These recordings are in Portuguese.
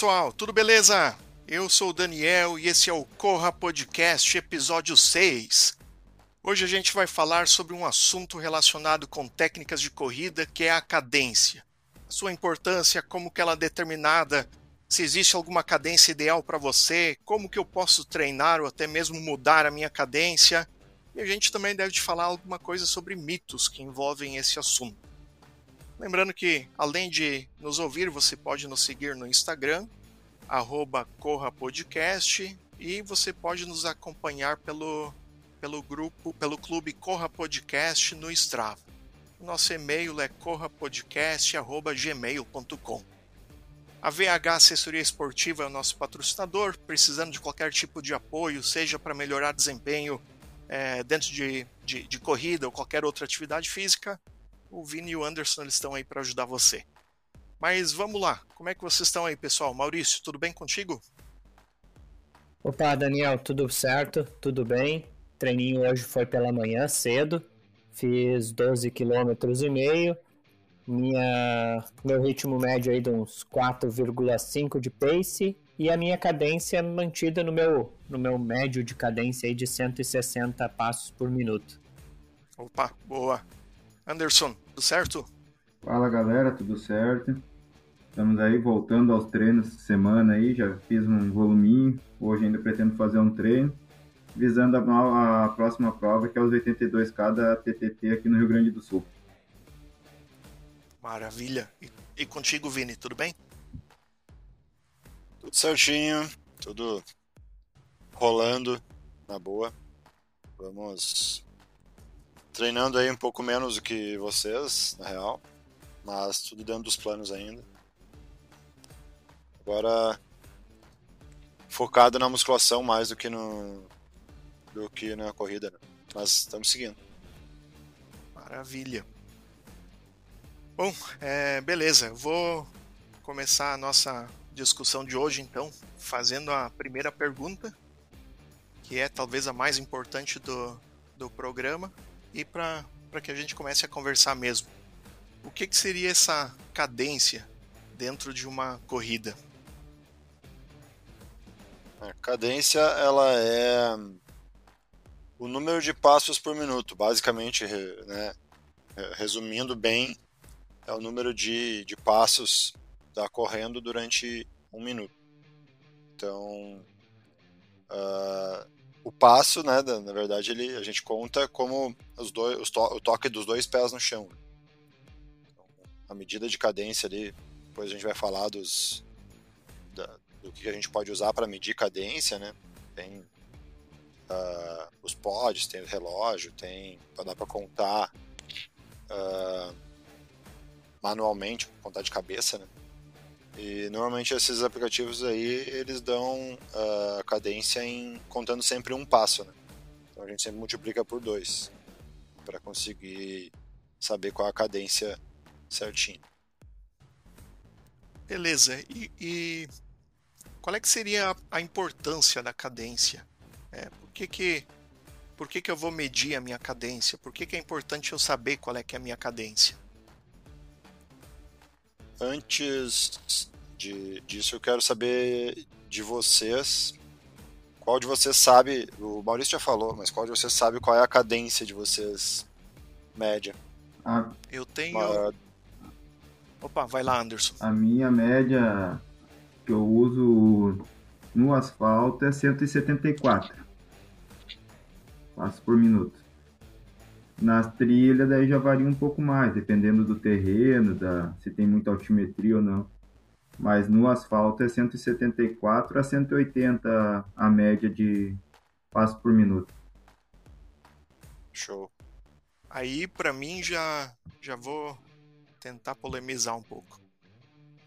Pessoal, tudo beleza? Eu sou o Daniel e esse é o Corra Podcast, episódio 6. Hoje a gente vai falar sobre um assunto relacionado com técnicas de corrida, que é a cadência. A sua importância, como que ela é determinada, se existe alguma cadência ideal para você, como que eu posso treinar ou até mesmo mudar a minha cadência. E a gente também deve te falar alguma coisa sobre mitos que envolvem esse assunto. Lembrando que, além de nos ouvir, você pode nos seguir no Instagram, arroba Corra Podcast, e você pode nos acompanhar pelo, pelo grupo, pelo clube Corra Podcast no Strava. Nosso e-mail é corrapodcast.gmail.com. A VH Assessoria Esportiva é o nosso patrocinador, precisando de qualquer tipo de apoio, seja para melhorar desempenho é, dentro de, de, de corrida ou qualquer outra atividade física, o Vini e o Anderson eles estão aí para ajudar você. Mas vamos lá, como é que vocês estão aí, pessoal? Maurício, tudo bem contigo? Opa, Daniel, tudo certo? Tudo bem? Treininho hoje foi pela manhã, cedo. Fiz 12 km e meio. Minha, meu ritmo médio aí de uns 4,5 de pace e a minha cadência mantida no meu, no meu médio de cadência aí de 160 passos por minuto. Opa, boa. Anderson, tudo certo? Fala galera, tudo certo? Estamos aí voltando aos treinos semana aí, já fiz um voluminho, hoje ainda pretendo fazer um treino, visando a, a próxima prova que é os 82K da TTT aqui no Rio Grande do Sul. Maravilha. E, e contigo, Vini, tudo bem? Tudo certinho, tudo rolando na boa. Vamos treinando aí um pouco menos do que vocês, na real, mas tudo dentro dos planos ainda. Agora focado na musculação mais do que no do que na corrida, né? mas estamos seguindo. Maravilha. Bom, é, beleza. Vou começar a nossa discussão de hoje então, fazendo a primeira pergunta, que é talvez a mais importante do, do programa, e para que a gente comece a conversar mesmo. O que, que seria essa cadência dentro de uma corrida? A cadência ela é o número de passos por minuto, basicamente, né, resumindo bem, é o número de, de passos da correndo durante um minuto. Então, uh, o passo, né, na verdade, ele, a gente conta como os dois, os to, o toque dos dois pés no chão. Então, a medida de cadência ali, depois a gente vai falar dos, da, do que a gente pode usar para medir cadência, né? Tem uh, os pods, tem o relógio, tem dá para contar uh, manualmente, contar de cabeça, né? E normalmente esses aplicativos aí, eles dão ah, a uh, cadência em contando sempre um passo, né? Então a gente sempre multiplica por dois para conseguir saber qual a cadência certinha. Beleza. E, e, qual é que seria a importância da cadência? É, por que que por que, que eu vou medir a minha cadência? Por que, que é importante eu saber qual é que é a minha cadência? Antes de, disso, eu quero saber de vocês. Qual de vocês sabe, o Maurício já falou, mas qual de vocês sabe qual é a cadência de vocês média? Ah, eu tenho. Uma... Opa, vai lá, Anderson. A minha média que eu uso no asfalto é 174 passos por minuto. Nas trilhas daí já varia um pouco mais, dependendo do terreno, da se tem muita altimetria ou não. Mas no asfalto é 174 a 180 a média de passos por minuto. Show. Aí para mim já já vou tentar polemizar um pouco.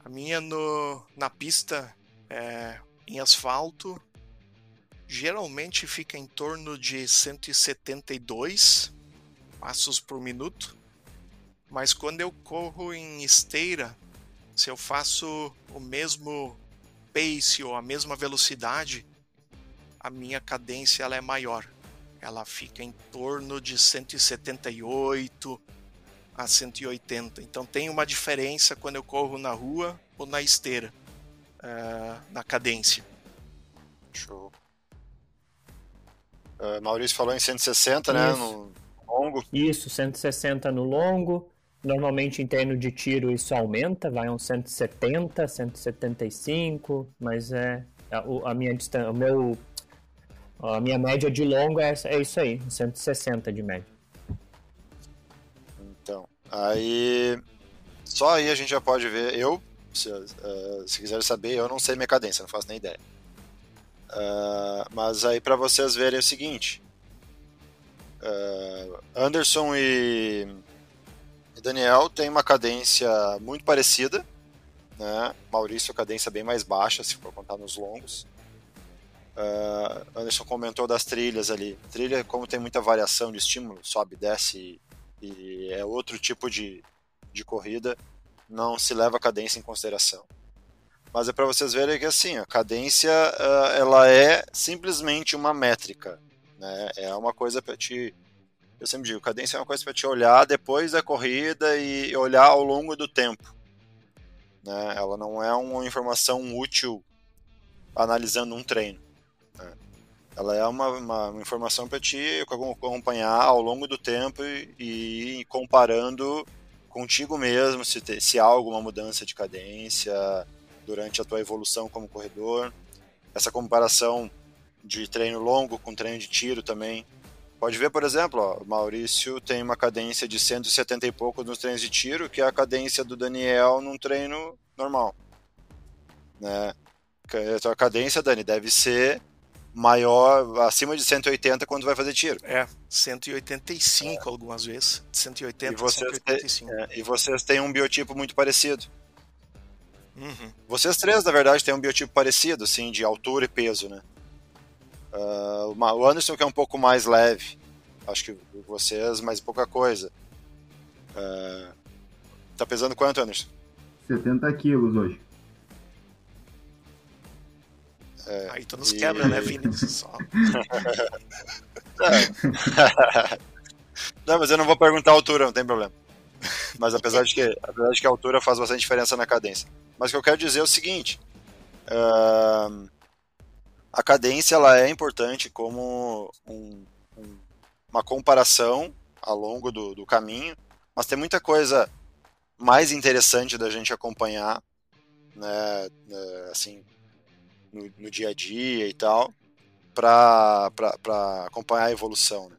A minha no na pista é, em asfalto geralmente fica em torno de 172 passos por minuto. Mas quando eu corro em esteira, se eu faço o mesmo pace ou a mesma velocidade, a minha cadência ela é maior. Ela fica em torno de 178 a 180. Então tem uma diferença quando eu corro na rua ou na esteira. uh, na cadência. Show. Uh, Maurício falou em 160, né, Isso. né? No longo. Isso, 160 no longo. Normalmente em termos de tiro isso aumenta, vai uns 170, 175, mas é a, a minha distância, o meu a minha média de longo é, é isso aí, 160 de média. Então, aí só aí a gente já pode ver. Eu, se, uh, se quiser saber, eu não sei minha cadência, não faço nem ideia. Uh, mas aí para vocês verem o seguinte: uh, Anderson e, Daniel têm uma cadência muito parecida. Né? Maurício, cadência bem mais baixa, se for contar nos longos. Uh, Anderson comentou das trilhas ali. Trilha, como tem muita variação de estímulo, sobe, desce e, e é outro tipo de, de corrida, não se leva a cadência em consideração. Mas é para vocês verem que assim, a cadência uh, ela é simplesmente uma métrica, né? É uma coisa para te eu sempre digo, cadência é uma coisa para te olhar depois da corrida e olhar ao longo do tempo. Né? Ela não é uma informação útil analisando um treino. Né? Ela é uma, uma, uma informação para te acompanhar ao longo do tempo e, e comparando contigo mesmo se, te, se há alguma mudança de cadência durante a tua evolução como corredor. Essa comparação de treino longo com treino de tiro também. Pode ver, por exemplo, ó, o Maurício tem uma cadência de 170 e pouco nos treinos de tiro, que é a cadência do Daniel num treino normal. Né? A tua cadência, Dani, deve ser maior, acima de 180 quando vai fazer tiro. É, 185 é. algumas vezes. 180, e vocês 185. Te, é, e vocês têm um biotipo muito parecido. Uhum. Vocês três, na verdade, têm um biotipo parecido, assim, de altura e peso, né? Uh, o Anderson que é um pouco mais leve. Acho que vocês, mais pouca coisa. Uh, tá pesando quanto, Anderson? 70 quilos hoje. É, Aí tu nos e... quebra, né, Vini? Só. não, mas eu não vou perguntar a altura, não tem problema. Mas apesar de que, apesar de que a altura faz bastante diferença na cadência. Mas o que eu quero dizer é o seguinte: uh, a cadência ela é importante como um, um, uma comparação ao longo do, do caminho, mas tem muita coisa mais interessante da gente acompanhar, né, né assim, no, no dia a dia e tal, para acompanhar a evolução. Né?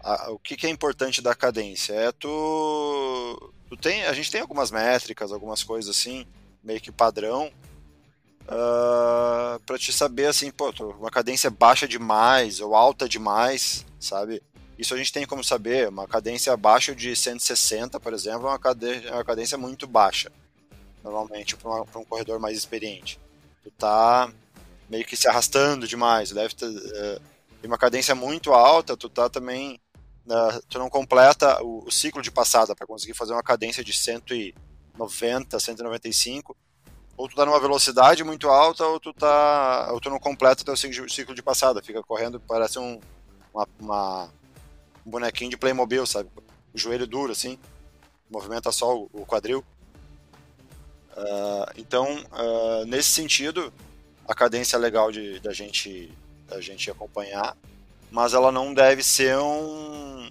A, o que, que, é importante da cadência? É tu, tu tem, a gente tem algumas métricas, algumas coisas assim, meio que padrão, uh, ah, para te saber assim, pô, uma cadência baixa demais ou alta demais, sabe? Isso a gente tem como saber. Uma cadência abaixo de 160, por exemplo, é uma cadência, é uma cadência muito baixa, normalmente, para um corredor mais experiente tu tá meio que se arrastando demais, deve ter uh, uma cadência muito alta, tu tá também uh, tu não completa o, o ciclo de passada para conseguir fazer uma cadência de 190, 195, ou tu tá numa velocidade muito alta ou tu tá ou tu não completa teu ciclo de passada, fica correndo parece um uma, uma um bonequinho de Playmobil, sabe? O joelho duro assim, movimenta só o, o quadril. Uh, então, uh, nesse sentido, a cadência é legal de, da, gente, da gente acompanhar, mas ela não deve ser um.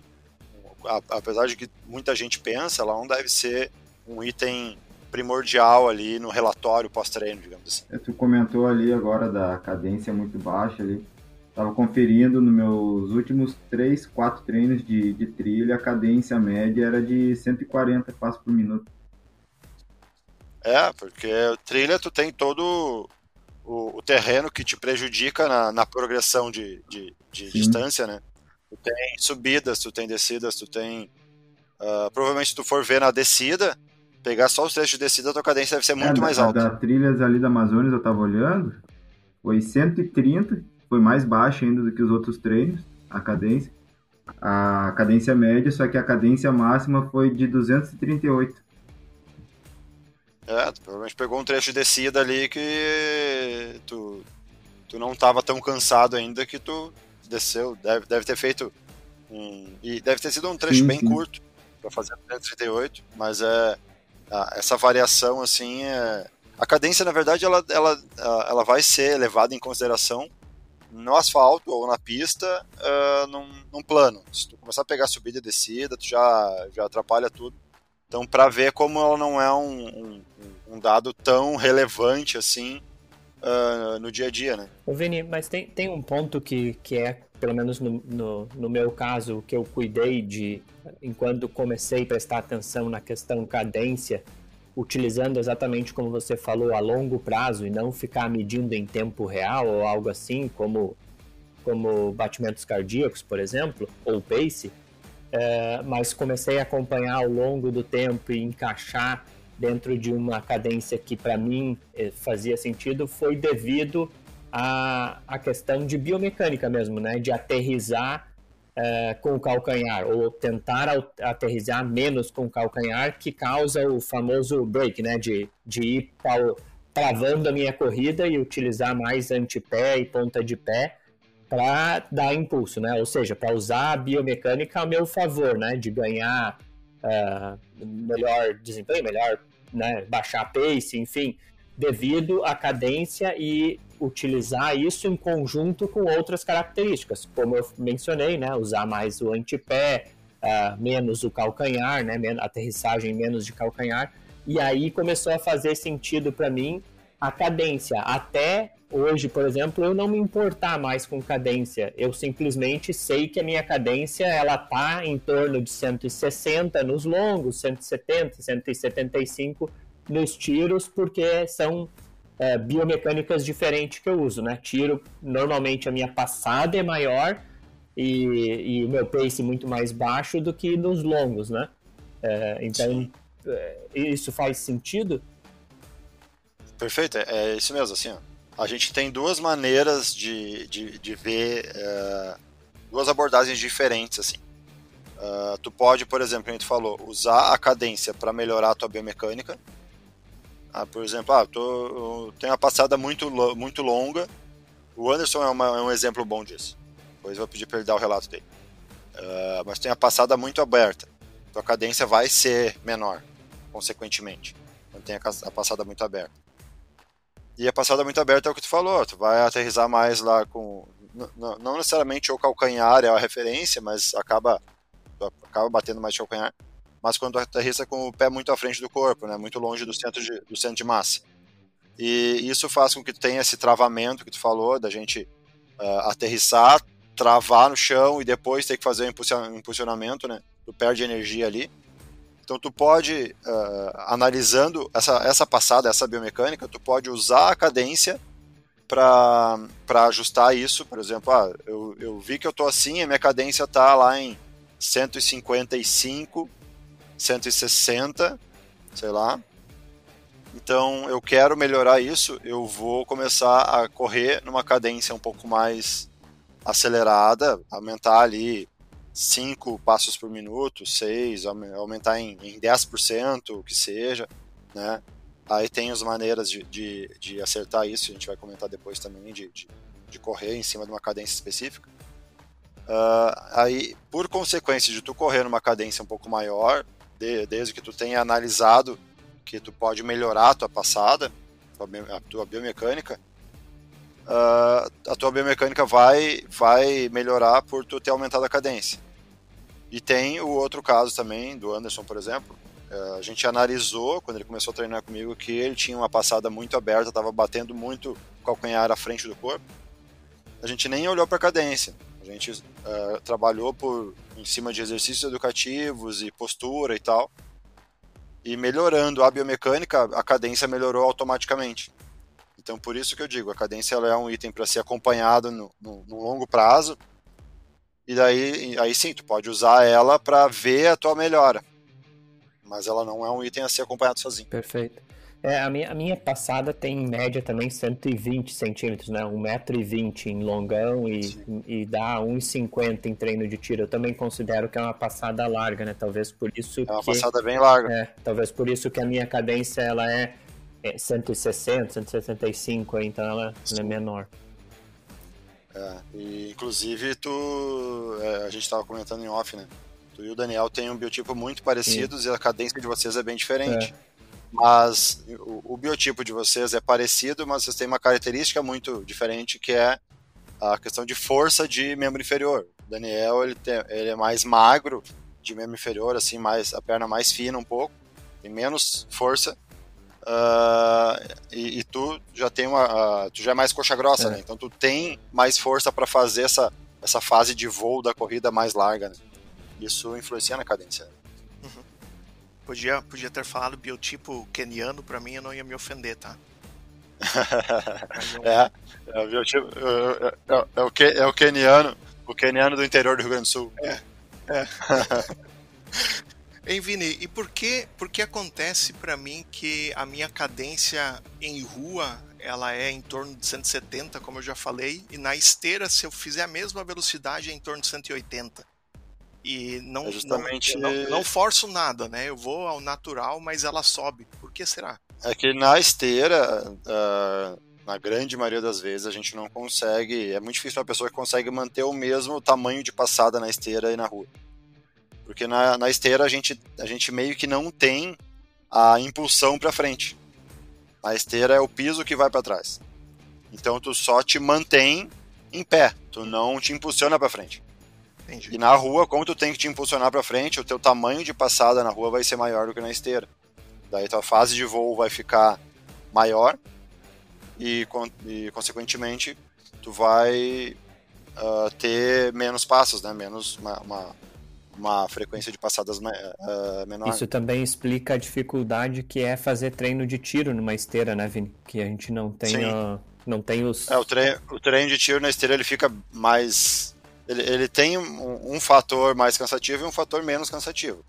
Apesar de que muita gente pensa, ela não deve ser um item primordial ali no relatório pós-treino, digamos assim. É, tu comentou ali agora da cadência muito baixa ali. Estava conferindo nos meus últimos 3, 4 treinos de, de trilha, a cadência média era de 140 passos por minuto. É, porque trilha tu tem todo o, o terreno que te prejudica na, na progressão de, de, de distância, né? Tu tem subidas, tu tem descidas, tu tem. Uh, provavelmente se tu for ver na descida, pegar só os trechos de descida, a tua cadência deve ser muito é, mais alta. Da trilhas ali da Amazonas eu tava olhando, foi 130, foi mais baixo ainda do que os outros treinos, a cadência. A cadência média, só que a cadência máxima foi de 238. É, tu provavelmente pegou um trecho de descida ali que tu, tu não estava tão cansado ainda que tu desceu. Deve, deve ter feito um. E deve ter sido um trecho sim, bem sim. curto para fazer 338, mas é. Essa variação assim é, A cadência, na verdade, ela, ela, ela vai ser levada em consideração no asfalto ou na pista uh, num, num, plano. Se tu começar a pegar subida e descida, tu já, já atrapalha tudo. Então, para ver como ela não é um, um, um dado tão relevante assim uh, no dia a dia, né? Ô Vini, mas tem, tem um ponto que, que é, pelo menos no, no, no meu caso, que eu cuidei de, enquanto comecei a prestar atenção na questão cadência, utilizando exatamente como você falou, a longo prazo e não ficar medindo em tempo real ou algo assim, como, como batimentos cardíacos, por exemplo, ou pace, é, mas comecei a acompanhar ao longo do tempo e encaixar dentro de uma cadência que para mim é, fazia sentido, foi devido à, à questão de biomecânica mesmo, né? De aterrizar é, com o calcanhar, ou tentar aterrizar menos com o calcanhar, que causa o famoso break, né? De, de ir pau, travando a minha corrida e utilizar mais antepé e ponta de pé para dar impulso, né? Ou seja, para usar a biomecânica a meu favor, né? De ganhar uh, melhor desempenho, melhor né? baixar a pace, enfim, devido à cadência e utilizar isso em conjunto com outras características, como eu mencionei, né, usar mais o antepé, uh, menos o calcanhar, né, aterrissagem menos de calcanhar, e aí começou a fazer sentido para mim a cadência. Até hoje, por exemplo, eu não me importar mais com cadência, eu simplesmente sei que a minha cadência ela tá em torno de 160 nos longos, 170, 175 nos tiros, porque são é, biomecânicas diferentes que eu uso, né? Tiro, normalmente a minha passada é maior e, o meu pace muito mais baixo do que nos longos, né? É, então, é, isso faz sentido? Perfeito, é, é isso mesmo, assim, ó. A gente tem duas maneiras de, de, de ver, é, duas abordagens diferentes, assim. Uh, tu pode, por exemplo, como a gente falou, usar a cadência para melhorar a tua biomecânica, ah, por exemplo, ah, tô, uma passada muito, muito longa. O Anderson é, uma, é um exemplo bom disso. Depois vou pedir para ele dar o relato dele. Uh, mas tem a passada muito aberta. Então a cadência vai ser menor, consequentemente. Quando tem a, a passada muito aberta. E a passada muito aberta é o que tu falou. Tu vai aterrizar mais lá com. Não necessariamente o calcanhar é a referência, mas acaba, acaba batendo mais calcanhar mas quando aterrissa com o pé muito à frente do corpo, né, muito longe do centro de, do centro de massa. E isso faz com que tenha esse travamento que tu falou, da gente uh, aterrissar, travar no chão e depois ter que fazer o impulsionamento, né? Tu perde energia ali. Então tu pode, uh, analisando essa, essa passada, essa biomecânica, tu pode usar a cadência para ajustar isso. Por exemplo, ah, eu, eu vi que eu tô assim, a minha cadência tá lá em 155 160, sei lá. Então eu quero melhorar isso, eu vou começar a correr numa cadência um pouco mais acelerada, aumentar ali 5 passos por minuto, 6, aumentar em, em 10%, o que seja, né? Aí tem as maneiras de, de, de, acertar isso, a gente vai comentar depois também, de, de, de correr em cima de uma cadência específica. Uh, aí, por consequência de tu correr numa cadência um pouco maior, de, desde que tu tenha analisado que tu pode melhorar a tua passada, a tua biomecânica, uh, a tua biomecânica vai, vai melhorar por tu ter aumentado a cadência. E tem o outro caso também, do Anderson, por exemplo, uh, a gente analisou, quando ele começou a treinar comigo, que ele tinha uma passada muito aberta, estava batendo muito o calcanhar à frente do corpo. A gente nem olhou para a cadência. A gente uh, trabalhou por em cima de exercícios educativos e postura e tal. E melhorando a biomecânica, a cadência melhorou automaticamente. Então, por isso que eu digo, a cadência é um item para ser acompanhado no, no, no, longo prazo. E daí, aí sim, tu pode usar ela para ver a tua melhora. Mas ela não é um item a ser acompanhado sozinho. Perfeito. É, a, minha, a minha passada tem em média também 120 centímetros, né? 1,20m em longão e, e dá 1,50 em treino de tiro. Eu também considero que é uma passada larga, né? Talvez por isso É uma que, passada bem larga. É, talvez por isso que a minha cadência ela é, é 160, 165, então ela, ela é menor. É, e inclusive tu, é, a gente estava comentando em off, né? Tu e o Daniel têm um biotipo muito parecidos Sim. e a cadência de vocês é bem diferente. É. mas o, o, biotipo de vocês é parecido, mas vocês têm uma característica muito diferente que é a questão de força de membro inferior. O Daniel ele, tem, ele é mais magro de membro inferior, assim, mais a perna mais fina um pouco, tem menos força. Uh, e, e, tu já tem uma, uh, tu já é mais coxa grossa, é. né? Então tu tem mais força para fazer essa essa fase de voo da corrida mais larga. Né? Isso influencia na cadência. Uhum. Podia, podia ter falado biotipo keniano, para mim eu não ia me ofender, tá? é, é o biotipo. É, é, é, o, é o keniano, o keniano do interior do Rio Grande do Sul. É. é. Hein, Vini, e por que, por que acontece para mim que a minha cadência em rua ela é em torno de 170, como eu já falei, e na esteira, se eu fizer a mesma velocidade, é em torno de 180. E não, é justamente... não, não, não forço nada, né? Eu vou ao natural, mas ela sobe. Por que será? É que na esteira, uh, na grande maioria das vezes, a gente não consegue. É muito difícil uma pessoa que consegue manter o mesmo tamanho de passada na esteira e na rua. Porque na, na esteira a gente, a gente meio que não tem a impulsão para frente. A esteira é o piso que vai para trás. Então tu só te mantém em pé, tu não te impulsiona para frente. Entendi. E na rua, como tu tem que te impulsionar para frente, o teu tamanho de passada na rua vai ser maior do que na esteira. Daí tua fase de voo vai ficar maior e, e consequentemente tu vai uh, ter menos passos, né? Menos uma, uma, uma frequência de passadas uh, menor. Isso também explica a dificuldade que é fazer treino de tiro numa esteira, né, Vini? Que a gente não tem, uh, não tem os. É, o, treino, o treino de tiro na esteira ele fica mais. Ele, ele tem um, um fator mais cansativo e um fator menos cansativo.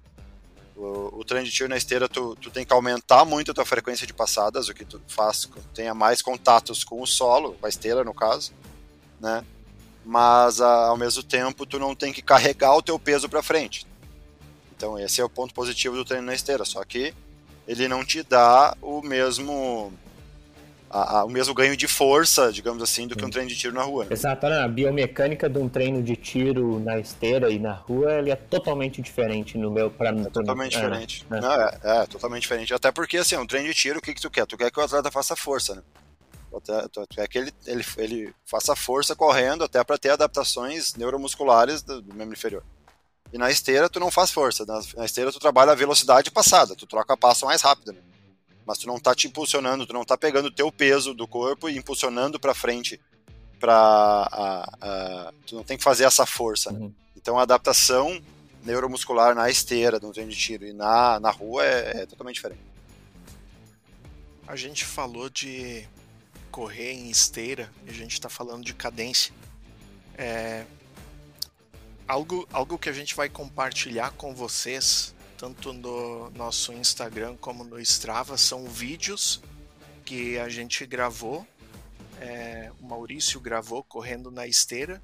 O, o, treino de tiro na esteira, tu, tu tem que aumentar muito a tua frequência de passadas, o que tu faz tenha mais contatos com o solo, com a esteira no caso, né? mas ah, ao mesmo tempo tu não tem que carregar o teu peso para frente. Então esse é o ponto positivo do treino na esteira, só que ele não te dá o mesmo a, a, o mesmo ganho de força, digamos assim, do que um treino de tiro na rua. Né? Exato, né? a biomecânica de um treino de tiro na esteira e na rua ele é totalmente diferente no meu para é totalmente é, diferente. É. É, é, totalmente diferente. Até porque assim, um treino de tiro, o que que tu quer? Tu quer que o atleta faça força, né? É que ele, ele, ele faça força correndo até para ter adaptações neuromusculares do, do, membro inferior. E na esteira tu não faz força, na, na, esteira tu trabalha a velocidade passada, tu troca a passo mais rápido. Né? Mas tu não tá te impulsionando, tu não tá pegando o teu peso do corpo e impulsionando para frente para tu não tem que fazer essa força. Né? Uhum. Então a adaptação neuromuscular na esteira, no treino de tiro e na, na rua é, é totalmente diferente. A gente falou de correr em esteira, e a gente está falando de cadência, é, algo, algo que a gente vai compartilhar com vocês, tanto no nosso Instagram como no Strava, são vídeos que a gente gravou, é, o Maurício gravou correndo na esteira,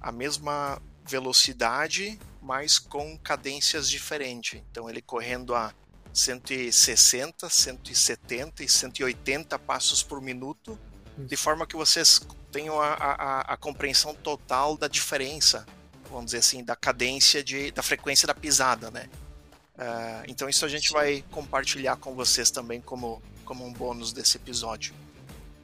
a mesma velocidade, mas com cadências diferentes. Então ele correndo a 160, 170 e 180 passos por minuto, de forma que vocês tenham a, a, a, compreensão total da diferença, vamos dizer assim, da cadência, de, da frequência da pisada, né? Uh, então isso a gente Sim. vai compartilhar com vocês também como, como um bônus desse episódio.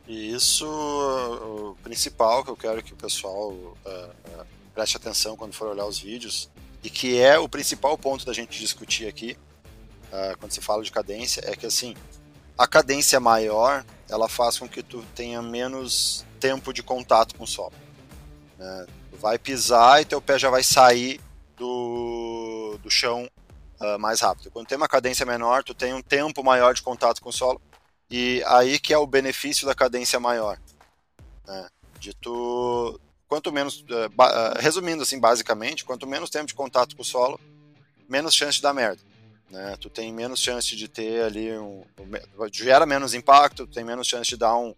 E isso, o principal que eu quero que o pessoal uh, uh, preste atenção quando for olhar os vídeos, e que é o principal ponto da gente discutir aqui, quando se fala de cadência, é que assim, a cadência maior, ela faz com que tu tenha menos tempo de contato com o solo. Né? Tu vai pisar e teu pé já vai sair do, do chão uh, mais rápido. Quando tem uma cadência menor, tu tem um tempo maior de contato com o solo, e aí que é o benefício da cadência maior. Né? De tu, quanto menos, uh, resumindo assim, basicamente, quanto menos tempo de contato com o solo, menos chance de dar merda. Né? Tu tem menos chance de ter ali um, um gera menos impacto, tu tem menos chance de dar um,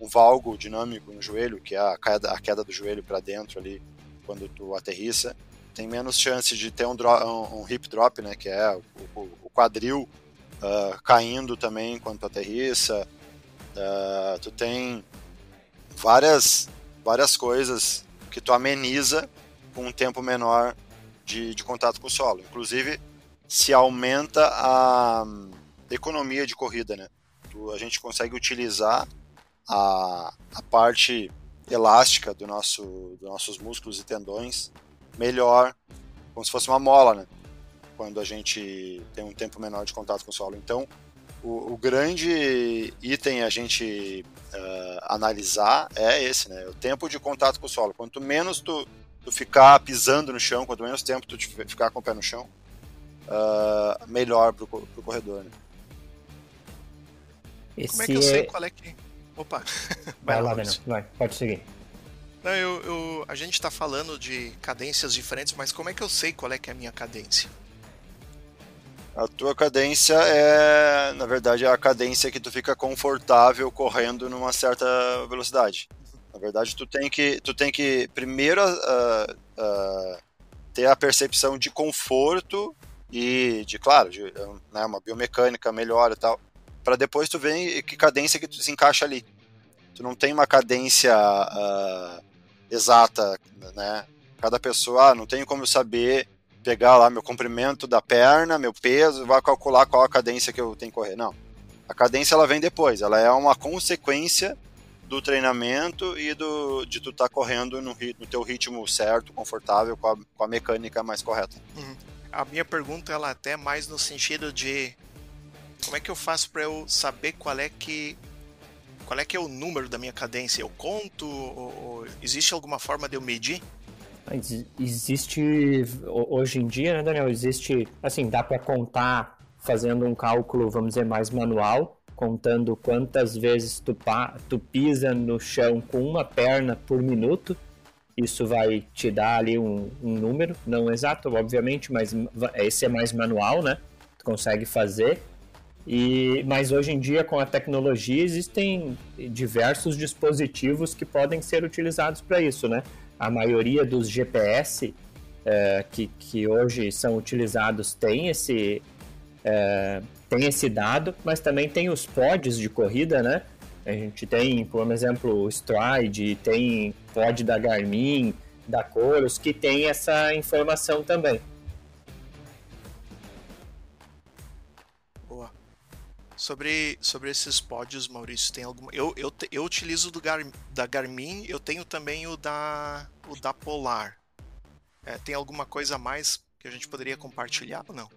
um valgo dinâmico no joelho, que é a queda, a queda do joelho para dentro ali quando tu aterrissa. Tem menos chance de ter um, drop, um, um hip drop, né, que é o, o, quadril uh, caindo também quando tu aterrissa. Uh, tu tem várias várias coisas que tu ameniza com um tempo menor de, de contato com o solo. Inclusive, se aumenta a economia de corrida, né? A gente consegue utilizar a, a parte elástica do nosso, dos nossos músculos e tendões melhor, como se fosse uma mola, né? Quando a gente tem um tempo menor de contato com o solo. Então, o, o grande item a gente uh, analisar é esse, né? O tempo de contato com o solo. Quanto menos tu, tu ficar pisando no chão, quanto menos tempo tu ficar com o pé no chão, uh, melhor pro, pro corredor, né? Esse Como é que eu sei é... qual é que. Opa! Vai, vai lá, Daniel. Vai, pode seguir. Não, eu, eu, a gente está falando de cadências diferentes, mas como é que eu sei qual é que é a minha cadência? A tua cadência é, na verdade, é a cadência que tu fica confortável correndo numa certa velocidade. Na verdade, tu tem que, tu tem que primeiro uh, uh, ter a percepção de conforto e de, claro, de né, uma biomecânica melhor e tal para depois tu ver que cadência que tu se encaixa ali. Tu não tem uma cadência uh, exata, né? Cada pessoa, ah, não tenho como saber pegar lá meu comprimento da perna, meu peso, vai calcular qual a cadência que eu tenho que correr. Não. A cadência ela vem depois, ela é uma consequência do treinamento e do, de tu estar tá correndo no, no teu ritmo certo, confortável, com a, com a mecânica mais correta. Uhum. A minha pergunta ela é até mais no sentido de como é que eu faço para eu saber qual é que qual é que é o número da minha cadência? Eu conto? Ou, ou existe alguma forma de eu medir? Existe hoje em dia, né, Daniel? Existe assim, dá para contar fazendo um cálculo, vamos dizer, mais manual, contando quantas vezes tu, tu pisa no chão com uma perna por minuto. Isso vai te dar ali um, um número, não exato, obviamente, mas esse é mais manual, né? Tu consegue fazer. E, mas hoje em dia, com a tecnologia, existem diversos dispositivos que podem ser utilizados para isso, né? A maioria dos GPS é, que, que hoje são utilizados tem esse, é, tem esse dado, mas também tem os pods de corrida, né? A gente tem, por exemplo, o Stride, tem pod da Garmin, da Coros, que tem essa informação também. Sobre, sobre esses pódios, Maurício, tem alguma. Eu, eu, eu utilizo do Gar, da Garmin, eu tenho também o da, o da Polar. É, tem alguma coisa a mais que a gente poderia compartilhar ou não?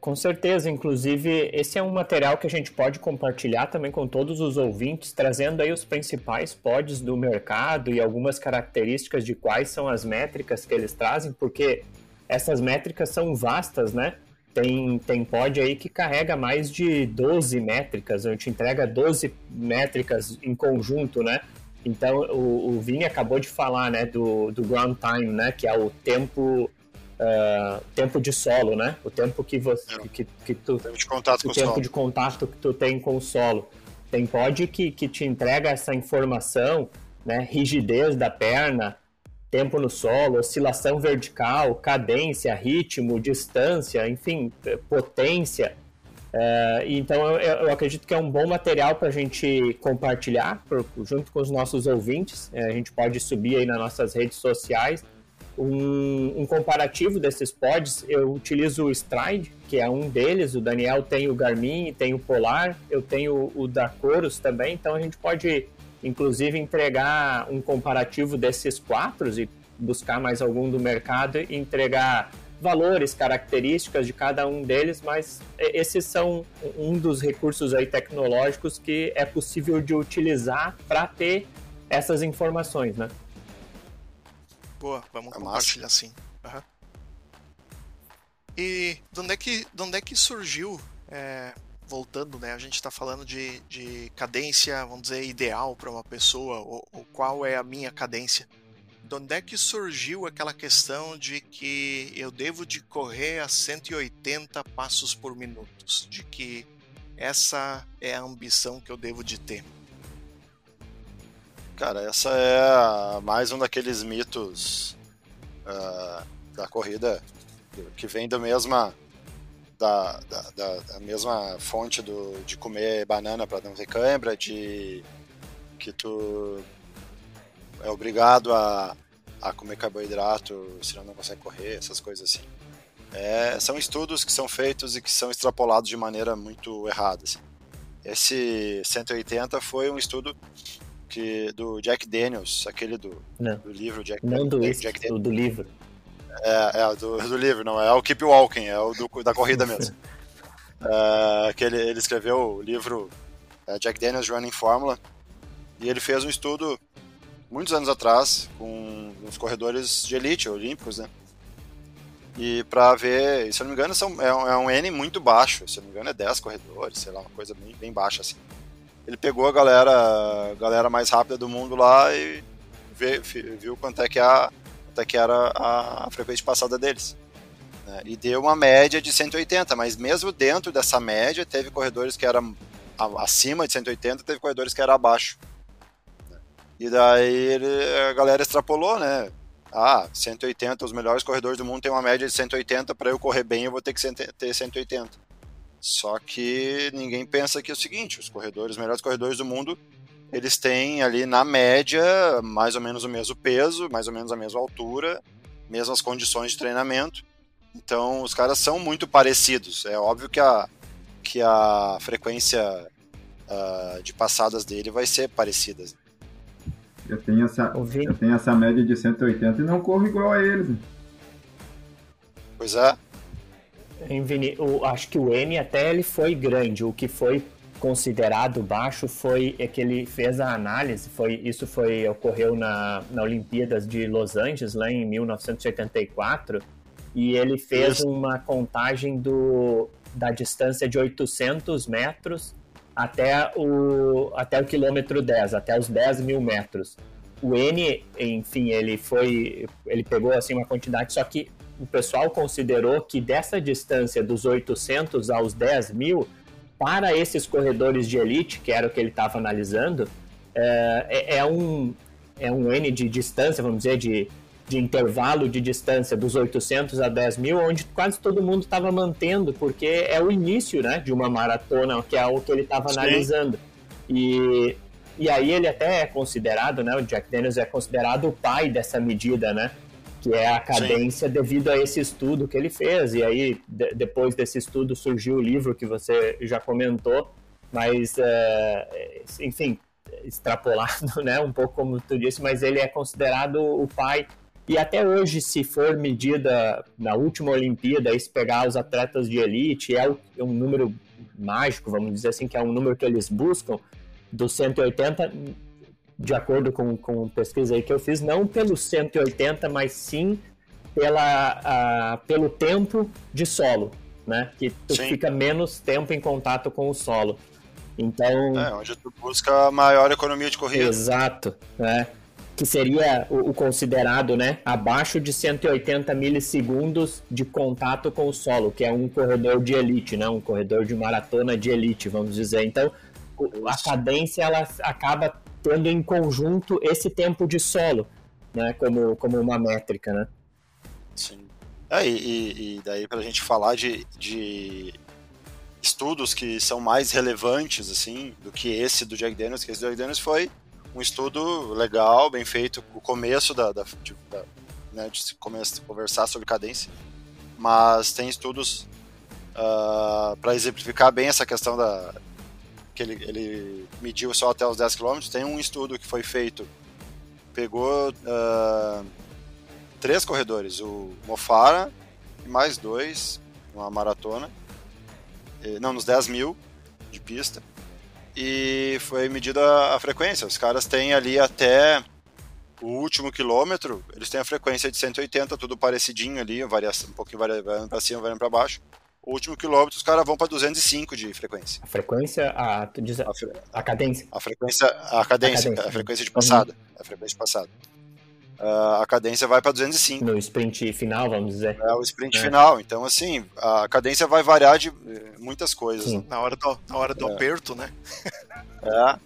Com certeza, inclusive esse é um material que a gente pode compartilhar também com todos os ouvintes, trazendo aí os principais pods do mercado e algumas características de quais são as métricas que eles trazem, porque essas métricas são vastas, né? Tem, tem pod aí que carrega mais de 12 métricas, a gente entrega 12 métricas em conjunto, né? Então, o, o Vini acabou de falar, né, do, do ground time, né, que é o tempo uh, tempo de solo, né? O tempo que você é. que, que tu tempo de contato o com tempo solo. de contato que tu tem com o solo. Tem pod que, que te entrega essa informação, né, rigidez da perna, tempo no solo, oscilação vertical, cadência, ritmo, distância, enfim, potência. É, então eu, eu, acredito que é um bom material para a gente compartilhar por, junto com os nossos ouvintes. É, a gente pode subir aí nas nossas redes sociais um, um, comparativo desses pods. Eu utilizo o Stride, que é um deles. O Daniel tem o Garmin, tem o Polar, eu tenho o da Coros também. Então a gente pode inclusive entregar um comparativo desses quatro e buscar mais algum do mercado e entregar valores, características de cada um deles, mas esses são um dos recursos aí tecnológicos que é possível de utilizar para ter essas informações, né? Boa, vamos é compartilhar sim. Uhum. E de onde é que, de onde é que surgiu é, voltando, né, a gente está falando de, de cadência, vamos dizer, ideal para uma pessoa, ou, ou, qual é a minha cadência. De onde é que surgiu aquela questão de que eu devo de correr a 180 passos por minuto? De que essa é a ambição que eu devo de ter? Cara, essa é mais um daqueles mitos uh, da corrida que vem da mesma da, da, da, da mesma fonte do, de comer banana para não ter cãibra, de que tu é obrigado a, a comer carboidrato, senão não consegue correr, essas coisas assim. É, são estudos que são feitos e que são extrapolados de maneira muito errada. Assim. Esse 180 foi um estudo que do Jack Daniels, aquele do, do livro Jack Não do, Jack do, do livro. É, é do, do, livro, não é o Keep Walking, é o do, da corrida mesmo. é, que ele, ele escreveu o livro é, Jack Daniels Running Formula e ele fez um estudo muitos anos atrás com os corredores de elite olímpicos, né? E para ver, se eu não me engano, são, é, um, é um N muito baixo, se eu não me engano é 10 corredores, sei lá, uma coisa bem, bem baixa assim. Ele pegou a galera, a galera mais rápida do mundo lá e vê, viu quanto é que, a, que era a, a frequência passada deles. Né? E deu uma média de 180, mas mesmo dentro dessa média, teve corredores que eram acima de 180, teve corredores que eram abaixo. E daí ele, a galera extrapolou, né? ah, 180, os melhores corredores do mundo têm uma média de 180, para eu correr bem eu vou ter que ter 180. Só que ninguém pensa que é o seguinte, os corredores, os melhores corredores do mundo, eles têm ali na média mais ou menos o mesmo peso, mais ou menos a mesma altura, mesmas condições de treinamento. Então os caras são muito parecidos. É óbvio que a, que a frequência uh, de passadas dele vai ser parecida. Eu tenho essa, eu tenho essa média de 180 e não corro igual a eles. Pois é. Vini, eu acho que o N até ele foi grande. O que foi considerado baixo foi é que ele fez a análise. Foi isso foi ocorreu na, na Olimpíadas de Los Angeles lá em 1984 e ele fez uma contagem do da distância de 800 metros até o, até o quilômetro 10, até os 10 mil metros. O N, enfim, ele foi, ele pegou assim uma quantidade, só que o pessoal considerou que dessa distância dos 800 aos 10 mil, para esses corredores de elite, que era o que ele estava analisando, é, é, é, um, é um N de distância, vamos dizer, de de intervalo de distância dos 800 a 10 mil, onde quase todo mundo estava mantendo, porque é o início né, de uma maratona, que é o que ele estava analisando. E, e aí ele até é considerado, né, o Jack Daniels é considerado o pai dessa medida, né? Que é a cadência Sim. devido a esse estudo que ele fez. E aí, de, depois desse estudo, surgiu o livro que você já comentou, mas, é, enfim, extrapolado, né? Um pouco como tu disse, mas ele é considerado o pai e até hoje, se for medida na última Olimpíada, se pegar os atletas de elite, é, é um número mágico, vamos dizer assim, que é um número que eles buscam, dos 180, de acordo com, com pesquisa aí que eu fiz, não pelos 180, mas sim pela, a, pelo tempo de solo, né? Que tu sim. fica menos tempo em contato com o solo. Então. É, onde tu busca maior economia de corrida. Exato, né? que seria o, o, considerado né, abaixo de 180 milissegundos de contato com o solo, que é um corredor de elite, né, um corredor de maratona de elite, vamos dizer. Então, a cadência ela acaba tendo em conjunto esse tempo de solo, né, como, como uma métrica, né? Sim. É, e, e daí para a gente falar de, de estudos que são mais relevantes assim do que esse do Jack Daniels, que esse do Jack Daniels foi um estudo legal, bem feito, o começo da, da, de, da né, de começar a conversar sobre cadência, mas tem estudos uh, ah, para exemplificar bem essa questão da que ele, ele mediu só até os 10 km. Tem um estudo que foi feito, pegou uh, três corredores, o Mofara e mais dois, uma maratona, não, nos 10 mil de pista, e foi medida a frequência. Os caras têm ali até o último quilômetro, eles têm a frequência de 180, tudo parecidinho ali, variação, um pouquinho variando para cima, variando para baixo. O último quilômetro, os caras vão para 205 de frequência. A frequência, a, diz, a, a, cadência. A frequência, a cadência, a, cadência. a frequência de passada. Uhum. A frequência de passada. Uh, a cadência vai para 205. No sprint final, vamos dizer. É o sprint é. final. Então, assim, a cadência vai variar de eh, muitas coisas. Né? Na hora do, na hora do é. aperto, né? É.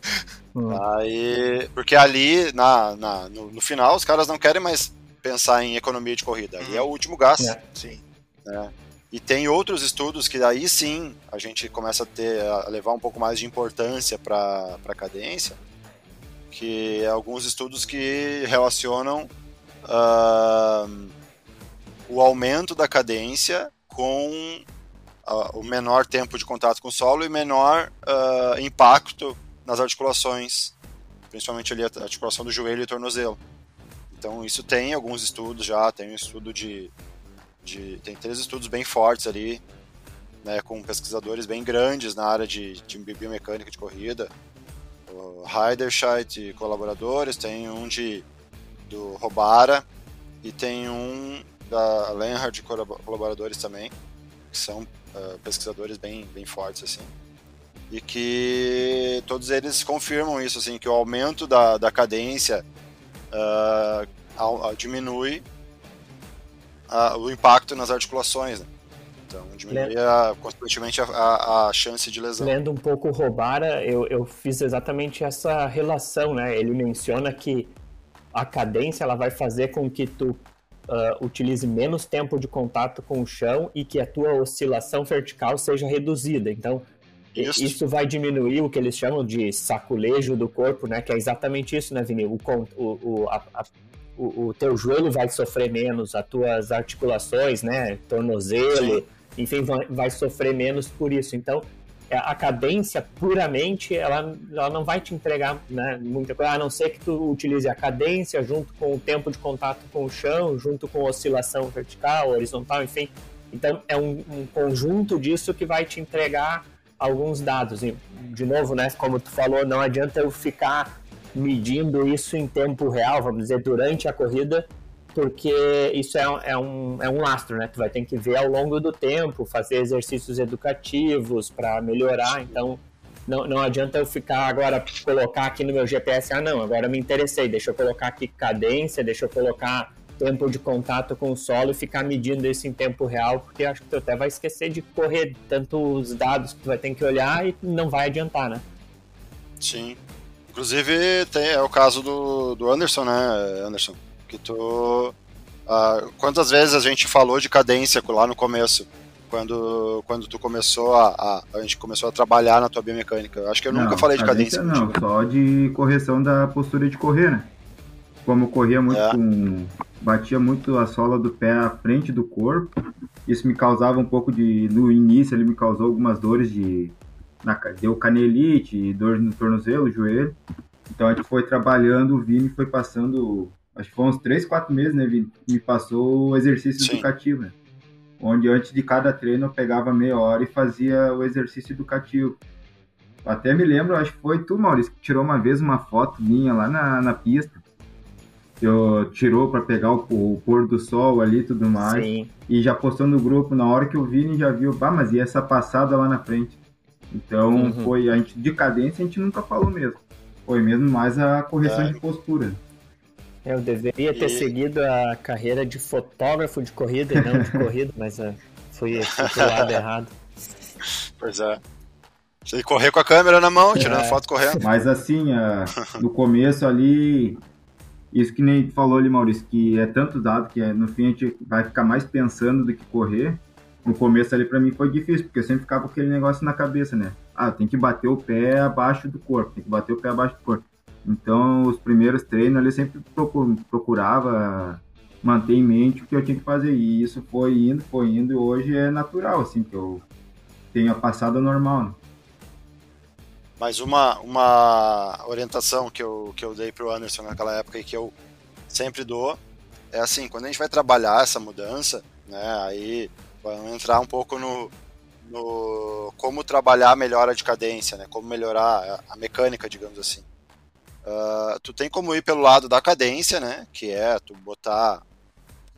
Hum. Aí, porque ali, na, na no, no, final, os caras não querem mais pensar em economia de corrida. Ali é o uhum. último gasto. É. Sim. É. E tem outros estudos que aí sim a gente começa a ter a levar um pouco mais de importância para a cadência, que é alguns estudos que relacionam uh, o aumento da cadência com uh, o menor tempo de contato com o solo e menor uh, impacto nas articulações, principalmente ali a articulação do joelho e tornozelo. Então isso tem alguns estudos já, tem um estudo de, de tem três estudos bem fortes ali, né, com pesquisadores bem grandes na área de, de biomecânica de corrida, o Heiderscheid e colaboradores, tem um de do Robara e tem um da Lenhard colaboradores também, que são uh, pesquisadores bem, bem fortes assim. E que todos eles confirmam isso assim que o aumento da, da cadência uh, diminui uh, o impacto nas articulações né? então diminui a, consequentemente a, a, chance de lesão lendo um pouco o Robara eu, eu fiz exatamente essa relação né ele menciona que a cadência ela vai fazer com que tu uh, utilize menos tempo de contato com o chão e que a tua oscilação vertical seja reduzida. Então, isso. isso vai diminuir o que eles chamam de saculejo do corpo, né? Que é exatamente isso, né, Vini? O, o, o, a, a, o, o teu joelho vai sofrer menos, as tuas articulações, né? Tornozelo, enfim, vai, vai sofrer menos por isso. Então, é, a cadência puramente ela, ela não vai te entregar né, muita coisa, a não ser que tu utilize a cadência junto com o tempo de contato com o chão, junto com a oscilação vertical, horizontal, enfim. Então é um, um conjunto disso que vai te entregar alguns dados. E, de novo, né, como tu falou, não adianta eu ficar medindo isso em tempo real, vamos dizer, durante a corrida, porque isso é, é, um, é um lastro, né? Tu vai ter que ver ao longo do tempo, fazer exercícios educativos para melhorar. Então, não, não adianta eu ficar agora, colocar aqui no meu GPS, ah, não, agora me interessei, deixa eu colocar aqui cadência, deixa eu colocar tempo de contato com o solo e ficar medindo isso em tempo real, porque acho que tu até vai esquecer de correr tantos dados que tu vai ter que olhar e não vai adiantar, né? Sim. Inclusive, tem, é o caso do, do Anderson, né, Anderson? Que tu. Uh, quantas vezes a gente falou de cadência lá no começo? Quando, quando tu começou a, a, a gente começou a trabalhar na tua biomecânica. Acho que eu não, nunca falei de cadência. cadência não, só de correção da postura de correr, né? Como eu corria muito é. com. batia muito a sola do pé à frente do corpo, isso me causava um pouco de. No início ele me causou algumas dores de. Na, deu canelite, dor no tornozelo, joelho. Então a gente foi trabalhando, o Vini foi passando acho que foi uns 3, 4 meses, né, Vini? Me passou o exercício Sim. educativo, né? Onde antes de cada treino eu pegava meia hora e fazia o exercício educativo. Até me lembro, acho que foi tu, Maurício, que tirou uma vez uma foto minha lá na, na pista. Eu tirou para pegar o, o, pôr do sol ali e tudo mais. Sim. E já postou no grupo, na hora que o Vini já viu, bah, mas e essa passada lá na frente? Então uhum. foi, a gente, de cadência a gente nunca falou mesmo. Foi mesmo mais a correção é. de postura. Eu deveria ter e... seguido a carreira de fotógrafo de corrida e não de corrida, mas uh, fui, fui pro lado errado. Pois é. Você correr com a câmera na mão, tirando é. foto correndo. Mas assim, uh, no começo ali, isso que nem falou ali, Maurício, que é tanto dado que é, no fim a gente vai ficar mais pensando do que correr. No começo ali para mim foi difícil, porque eu sempre ficava com aquele negócio na cabeça, né? Ah, tem que bater o pé abaixo do corpo, tem que bater o pé abaixo do corpo. Então, os primeiros treinos ali sempre procurava manter em mente o que eu tinha que fazer. E isso foi indo, foi indo, e hoje é natural, assim, que eu tenha passado normal. Né? Mas uma, uma orientação que eu, que eu dei para o Anderson naquela época e que eu sempre dou é assim, quando a gente vai trabalhar essa mudança, né, aí vamos entrar um pouco no, no como trabalhar melhor a de cadência, né, como melhorar a, a mecânica, digamos assim. Uh, tu tem como ir pelo lado da cadência, né? Que é tu botar.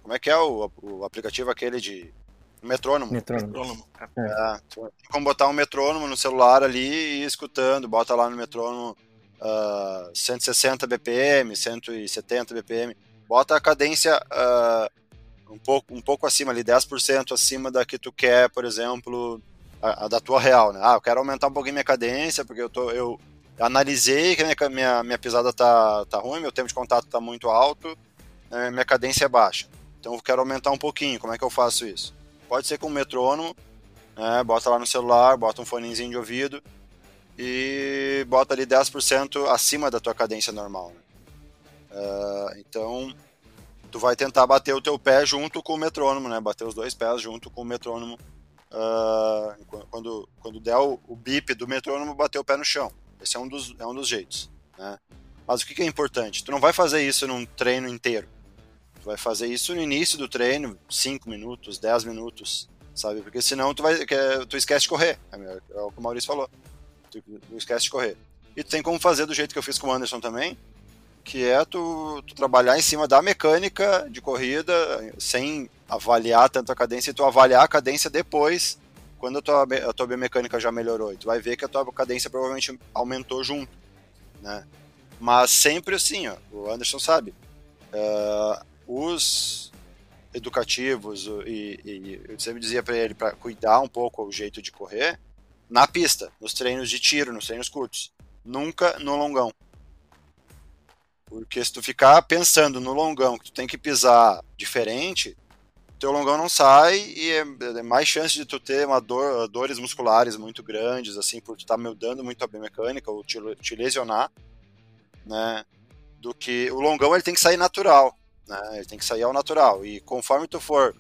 Como é que é o, o aplicativo aquele de. Metrônomo. Metrônomo. É. É, tu tem como botar um metrônomo no celular ali e ir escutando. Bota lá no metrônomo uh, 160 BPM, 170 BPM. Bota a cadência uh, um, pouco, um pouco acima ali, 10% acima da que tu quer, por exemplo, a, a, da tua real, né? Ah, eu quero aumentar um pouquinho minha cadência, porque eu, tô, eu, analisei que minha, minha, minha pisada tá, tá ruim, meu tempo de contato tá muito alto, né, minha cadência é baixa. Então eu quero aumentar um pouquinho. Como é que eu faço isso? Pode ser com um metrônomo, né, bota lá no celular, bota um fonezinho de ouvido e bota ali 10% acima da tua cadência normal. Né? Uh, então, tu vai tentar bater o teu pé junto com o metrônomo, né? Bater os dois pés junto com o metrônomo. Uh, quando, quando der o, o bip do metrônomo, bater o pé no chão. Esse é um dos, é um dos jeitos, né? Mas o que, que é importante? Tu não vai fazer isso num treino inteiro. Tu vai fazer isso no início do treino, 5 minutos, 10 minutos, sabe? Porque senão tu, vai, tu esquece de correr. É, é o que o Maurício falou. Tu, tu esquece de correr. E tu tem como fazer do jeito que eu fiz com o Anderson também, que é tu, tu, trabalhar em cima da mecânica de corrida, sem avaliar tanto a cadência, e tu avaliar a cadência depois, quando a tua, a tua biomecânica já melhorou. E tu vai ver que a tua cadência provavelmente aumentou junto, né? Mas sempre assim, ó, o Anderson sabe, uh, os educativos e, e eu sempre dizia para ele para cuidar um pouco o jeito de correr na pista, nos treinos de tiro, nos treinos curtos, nunca no longão. Porque se tu ficar pensando no longão que tu tem que pisar diferente, teu longão não sai e é, é mais chance de tu ter uma dor, dores musculares muito grandes, assim, por tu estar tá mudando muito a biomecânica ou te, te, lesionar, né? Do que o longão ele tem que sair natural, né? Ele tem que sair ao natural. E conforme tu for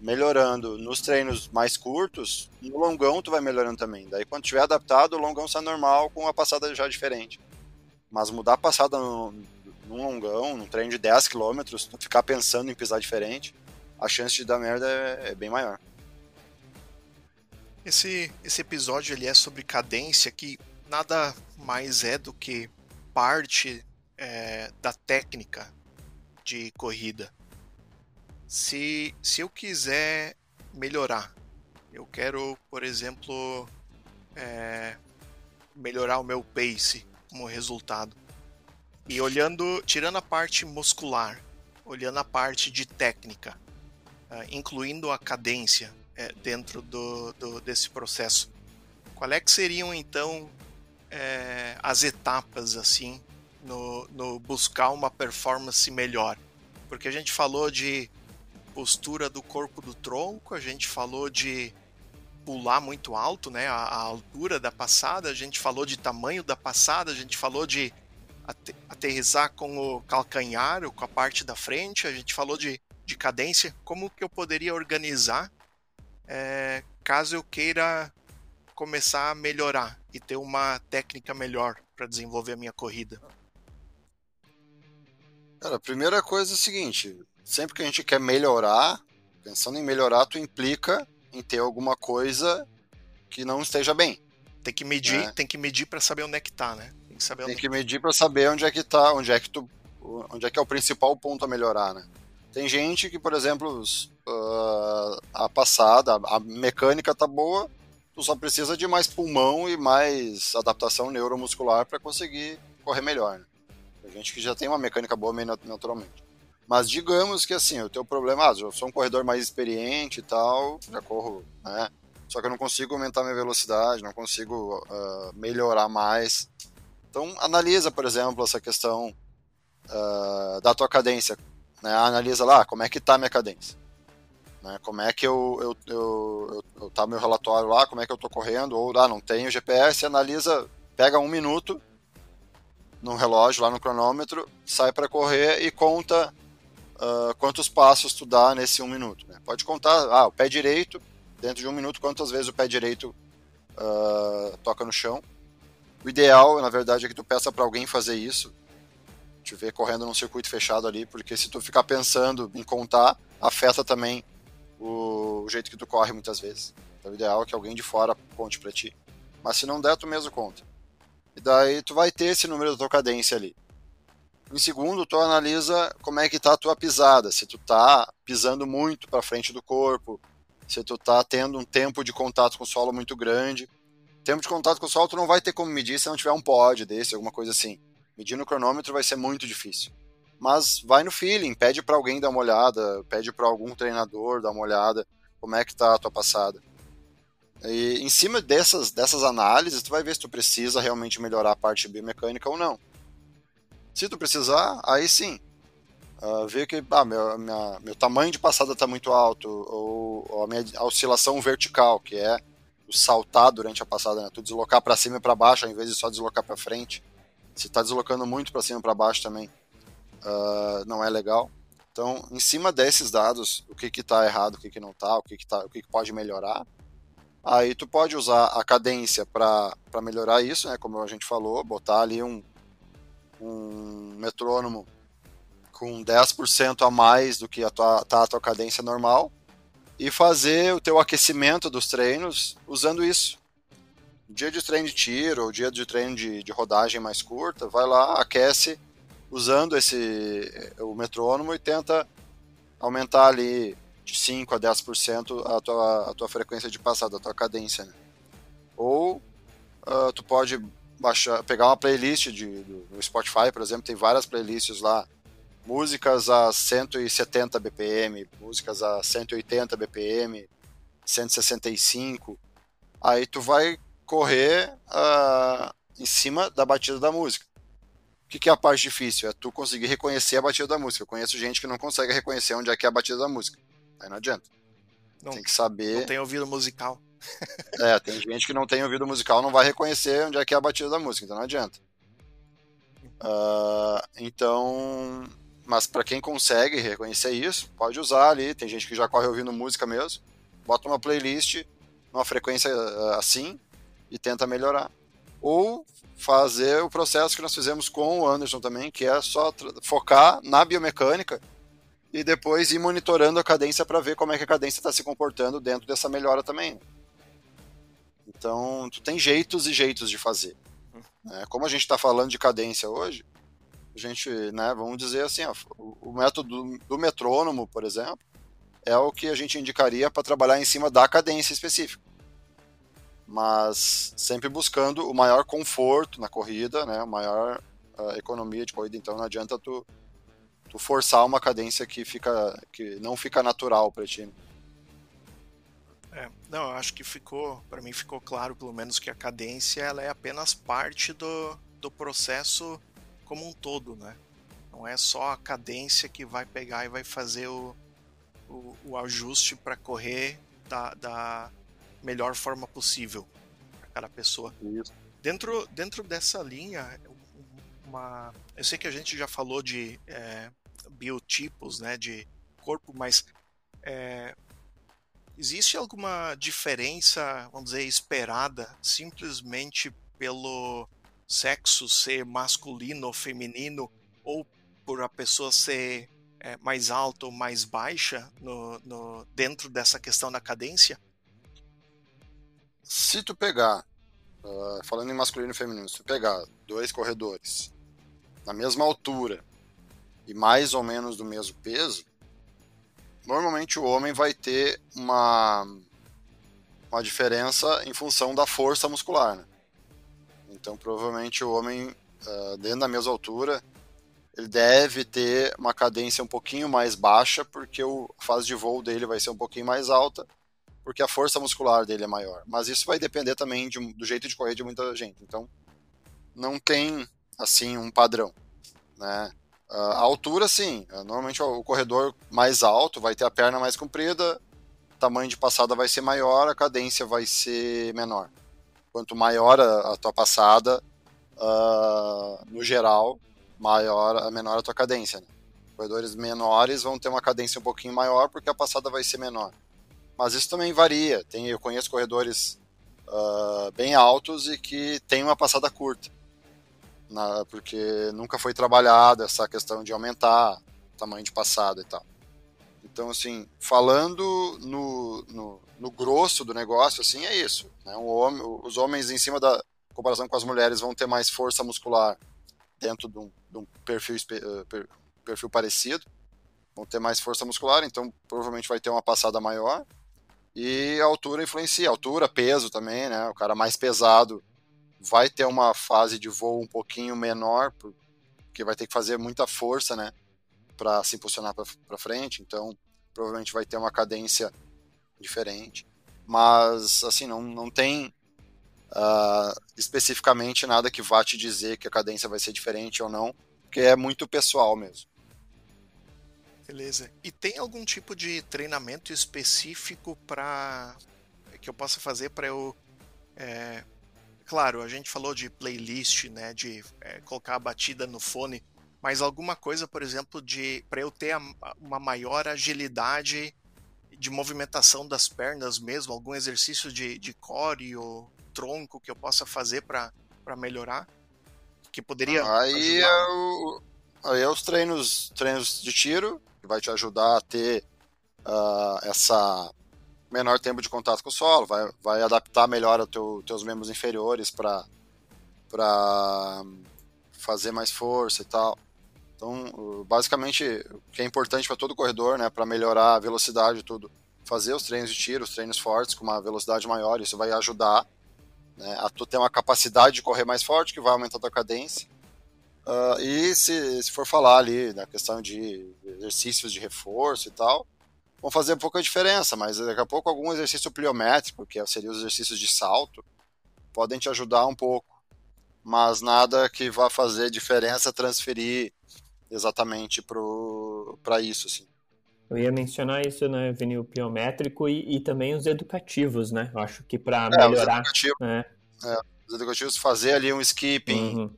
melhorando nos treinos mais curtos, no longão tu vai melhorando também. Daí quando tiver adaptado, o longão sai normal com a passada já diferente. Mas mudar a passada no, num longão, num treino de 10 km, ficar pensando em pisar diferente, a chance de dar merda é, é bem maior. Esse, esse episódio ele é sobre cadência, que nada mais é do que parte é, da técnica de corrida. Se, se eu quiser melhorar, eu quero, por exemplo, é, melhorar o meu pace como resultado. E olhando, tirando a parte muscular, olhando a parte de técnica, uh, incluindo a cadência uh, dentro do, do, desse processo, qual é que seriam então uh, as etapas assim no, no buscar uma performance melhor? Porque a gente falou de postura do corpo do tronco, a gente falou de pular muito alto, né? A, a, altura da passada, a gente falou de tamanho da passada, a gente falou de aterrizar com o calcanhar ou com a parte da frente, a gente falou de, de cadência, como que eu poderia organizar é, caso eu queira começar a melhorar e ter uma técnica melhor para desenvolver a minha corrida? Cara, a primeira coisa é o seguinte, sempre que a gente quer melhorar, pensando em melhorar, tu implica em ter alguma coisa que não esteja bem. Tem que medir, né? tem que medir para saber onde é que tá, né? Tem que saber Tem que medir para saber onde é que tá, onde é que tu, onde é que é o principal ponto a melhorar, né? Tem gente que, por exemplo, uh, a passada, a mecânica tá boa, tu só precisa de mais pulmão e mais adaptação neuromuscular para conseguir correr melhor. Né? Tem gente que já tem uma mecânica boa meio naturalmente. Mas digamos que assim, o teu problema, ah, eu sou um corredor mais experiente e tal, já corro, né? Só que eu não consigo aumentar minha velocidade, não consigo uh, melhorar mais. Então, analisa, por exemplo, essa questão uh, da tua cadência. Né? Analisa lá como é que está a minha cadência. Né? Como é que eu, eu, eu, eu, tá meu relatório lá, como é que eu estou correndo, ou ah, não tenho GPS, analisa, pega um minuto no relógio, lá no cronômetro, sai para correr e conta uh, quantos passos tu dá nesse um minuto. Né? Pode contar, ah, o pé direito, dentro de um minuto, quantas vezes o pé direito uh, toca no chão. O ideal, na verdade, é que tu peça para alguém fazer isso. Te ver correndo num circuito fechado ali, porque se tu ficar pensando em contar, afeta também o, jeito que tu corre muitas vezes. Então, o ideal é que alguém de fora conte para ti. Mas se não der, tu mesmo conta. E daí tu vai ter esse número da tua cadência ali. Em segundo, tu analisa como é que tá a tua pisada, se tu tá pisando muito para frente do corpo, se tu tá tendo um tempo de contato com o solo muito grande tempo de contato com o sol tu não vai ter como medir se não tiver um pod desse, alguma coisa assim. Medir no cronômetro vai ser muito difícil. Mas vai no feeling, pede para alguém dar uma olhada, pede para algum treinador dar uma olhada, como é que tá a tua passada. E em cima dessas, dessas análises, tu vai ver se tu precisa realmente melhorar a parte biomecânica ou não. Se tu precisar, aí sim. Uh, ver que ah, meu, minha, meu tamanho de passada está muito alto, ou, ou, a minha oscilação vertical, que é saltar durante a passada, né? Tu deslocar para cima e para baixo, ao invés de só deslocar para frente. Se tá deslocando muito para cima e para baixo também, uh, não é legal. Então, em cima desses dados, o que que tá errado, o que que não tá, o que que, tá, o que, que pode melhorar, aí tu pode usar a cadência para melhorar isso, né? Como a gente falou, botar ali um, um metrônomo com 10% a mais do que a tua, tá a tua cadência normal e fazer o teu aquecimento dos treinos usando isso. Dia de treino de tiro ou dia de treino de, de rodagem mais curta, vai lá, aquece usando esse o metrônomo e tenta aumentar ali de 5 a 10% a tua, a tua frequência de passada, a tua cadência. Né? Ou uh, tu pode baixar, pegar uma playlist de, do, do Spotify, por exemplo, tem várias playlists lá, músicas a 170 BPM, músicas a 180 BPM, 165. Aí tu vai correr uh, em cima da batida da música. O que, que, é a parte difícil? É tu conseguir reconhecer a batida da música. Eu conheço gente que não consegue reconhecer onde é que é a batida da música. Aí não adianta. Não, tem que saber. Não tem ouvido musical. é, tem gente que não tem ouvido musical, não vai reconhecer onde é que é a batida da música, então não adianta. Uh, então, mas para quem consegue reconhecer isso, pode usar ali. Tem gente que já corre ouvindo música mesmo. Bota uma playlist numa frequência ah, assim e tenta melhorar. Ou fazer o processo que nós fizemos com o Anderson também, que é só focar na biomecânica e depois ir monitorando a cadência para ver como é que a cadência está se comportando dentro dessa melhora também. Então, tu tem jeitos e jeitos de fazer. Né? Como a gente está falando de cadência hoje, a gente, né, vamos dizer assim, ó, o, método do metrônomo, por exemplo, é o que a gente indicaria para trabalhar em cima da cadência específica. Mas sempre buscando o maior conforto na corrida, né, a maior uh, economia de corrida, então não adianta tu, tu forçar uma cadência que fica que não fica natural para ti. É, não, eu acho que ficou, para mim ficou claro pelo menos que a cadência ela é apenas parte do, do processo como um todo, né? Não é só a cadência que vai pegar e vai fazer o, o, o ajuste para correr da, da, melhor forma possível para cada pessoa. Isso. Dentro, dentro dessa linha, uma, eu sei que a gente já falou de é, biotipos, né, de corpo, mas é, existe alguma diferença, vamos dizer, esperada simplesmente pelo sexo ser masculino ou feminino, ou por a pessoa ser é, mais alta ou mais baixa no, no, dentro dessa questão da cadência? Se tu pegar, uh, falando em masculino e feminino, se tu pegar dois corredores na mesma altura e mais ou menos do mesmo peso, normalmente o homem vai ter uma, uma diferença em função da força muscular. Né? Então, provavelmente o homem, uh, dentro da mesma altura, ele deve ter uma cadência um pouquinho mais baixa, porque o, a fase de voo dele vai ser um pouquinho mais alta, porque a força muscular dele é maior. Mas isso vai depender também de, do jeito de correr de muita gente. Então, não tem, assim, um padrão. Né? Uh, a altura, sim. Uh, normalmente o corredor mais alto vai ter a perna mais comprida, tamanho de passada vai ser maior, a cadência vai ser menor quanto maior a, a tua passada, uh, no geral, maior, a menor a tua cadência. Né? Corredores menores vão ter uma cadência um pouquinho maior porque a passada vai ser menor. Mas isso também varia. Tem, eu conheço corredores uh, bem altos e que têm uma passada curta. Na, porque nunca foi trabalhada essa questão de aumentar o tamanho de passada e tal. Então, assim, falando no, no, no grosso do negócio, assim, é isso. Né? Homem, os homens, em cima da comparação com as mulheres, vão ter mais força muscular dentro de um, de um perfil, eh, perfil parecido. Vão ter mais força muscular, então provavelmente vai ter uma passada maior. E a altura influencia. Altura, peso também, né? O cara mais pesado vai ter uma fase de voo um pouquinho menor, porque vai ter que fazer muita força, né? Para se impulsionar para frente. Então, provavelmente vai ter uma cadência diferente. Mas, assim, não, não tem uh, especificamente nada que vá te dizer que a cadência vai ser diferente ou não, porque é muito pessoal mesmo. Beleza. E tem algum tipo de treinamento específico para que eu possa fazer para eu é... claro, a gente falou de playlist, né, de é, colocar a batida no fone, mas alguma coisa, por exemplo, de para eu ter a, uma maior agilidade de movimentação das pernas mesmo, algum exercício de, de core ou tronco que eu possa fazer para melhorar? Que poderia. Aí é, o, aí é os treinos, treinos de tiro, que vai te ajudar a ter uh, essa menor tempo de contato com o solo, vai, vai adaptar melhor os teu, teus membros inferiores para fazer mais força e tal. Então, basicamente, o que é importante para todo corredor, né, para melhorar a velocidade e tudo, fazer os treinos de tiro, os treinos fortes com uma velocidade maior, isso vai ajudar né, a tu ter uma capacidade de correr mais forte, que vai aumentar a tua cadência. Uh, e se, se for falar ali na questão de exercícios de reforço e tal, vão fazer pouca diferença, mas daqui a pouco algum exercício pliométrico, que seria os exercícios de salto, podem te ajudar um pouco. Mas nada que vá fazer diferença transferir exatamente para isso, assim. Eu ia mencionar isso, né, vinil pliométrico e, e também os educativos, né? Eu acho que para é, melhorar. Os educativos, né? é, os educativos fazer ali um skipping, uhum.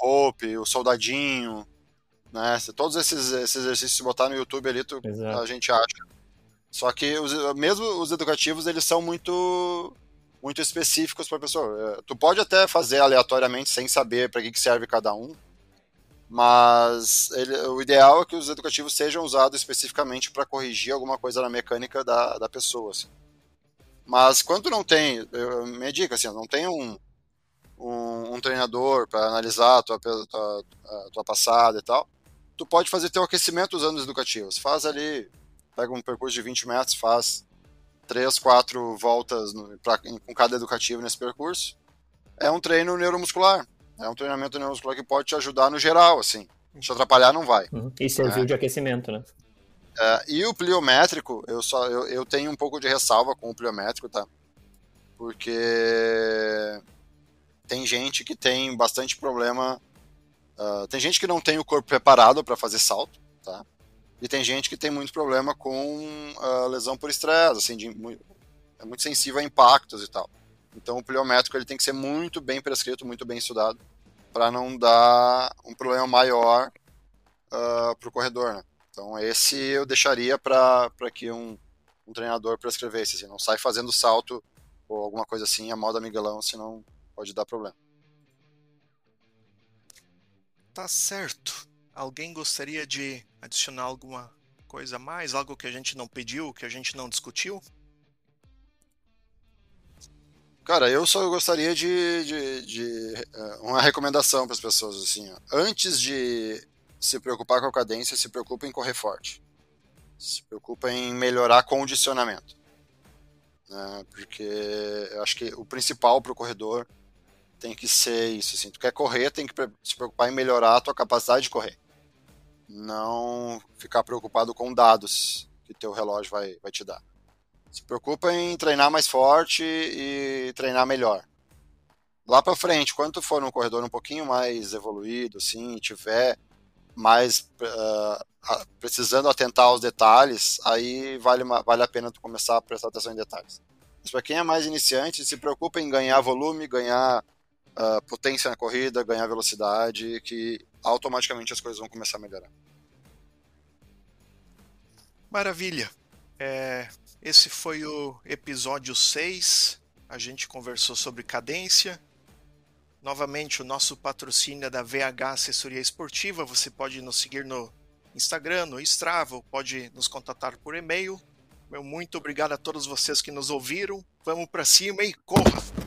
rope, o soldadinho, né? Todos esses, esses exercícios, se botar no YouTube ali, tu, a gente acha. Só que os, mesmo os educativos, eles são muito muito específicos para a pessoa. É, tu pode até fazer aleatoriamente sem saber para que, que serve cada um, mas ele, o ideal é que os educativos sejam usados especificamente para corrigir alguma coisa na mecânica da, da pessoa. Assim. Mas quando não tem, eu, minha dica assim, não tem um, um, um treinador para analisar a tua, tua, tua passada e tal, tu pode fazer teu aquecimento usando os educativos. Faz ali, pega um percurso de 20 metros, faz três, quatro voltas no, pra, com cada educativo nesse percurso. É um treino neuromuscular. É um treinamento neuromuscular que pode te ajudar no geral, assim. Te atrapalhar não vai. Uhum. E serviu é. de aquecimento, né? É, e o pliométrico, eu, só, eu, eu tenho um pouco de ressalva com o pliométrico, tá? Porque tem gente que tem bastante problema Uh, tem gente que não tem o corpo preparado para fazer salto, tá? E tem gente que tem muito problema com uh, lesão por estresse, assim, de, é muito sensível a impactos e tal. Então o pliométrico ele tem que ser muito bem prescrito, muito bem estudado, para não dar um problema maior uh, ah, para o corredor, né? Então esse eu deixaria para que um, um treinador prescrevesse, assim, não sai fazendo salto ou alguma coisa assim a moda Miguelão, senão pode dar problema. Tá certo. Alguém gostaria de adicionar alguma coisa a mais? Algo que a gente não pediu, que a gente não discutiu? Cara, eu só gostaria de, de, de uh, uma recomendação para as pessoas assim. Ó. Antes de se preocupar com a cadência, se preocupa em correr forte. Se preocupa em melhorar condicionamento. Né? Porque eu acho que o principal para o corredor tem que ser isso. Assim. Tu quer correr, tem que se preocupar em melhorar a tua capacidade de correr. Não ficar preocupado com dados que teu relógio vai, vai te dar. Se preocupa em treinar mais forte e treinar melhor. Lá para frente, quando tu for num corredor um pouquinho mais evoluído, assim, tiver mais uh, precisando atentar aos detalhes, aí vale, vale a pena tu começar a prestar atenção em detalhes. Mas para quem é mais iniciante, se preocupa em ganhar volume, ganhar uh, potência na corrida, ganhar velocidade, que automaticamente as coisas vão começar a melhorar. Maravilha. É, esse foi o episódio 6. A gente conversou sobre cadência. Novamente, o nosso patrocínio é da VH Assessoria Esportiva. Você pode nos seguir no Instagram, no Strava, pode nos contatar por e-mail. Meu muito obrigado a todos vocês que nos ouviram. Vamos para cima e corra!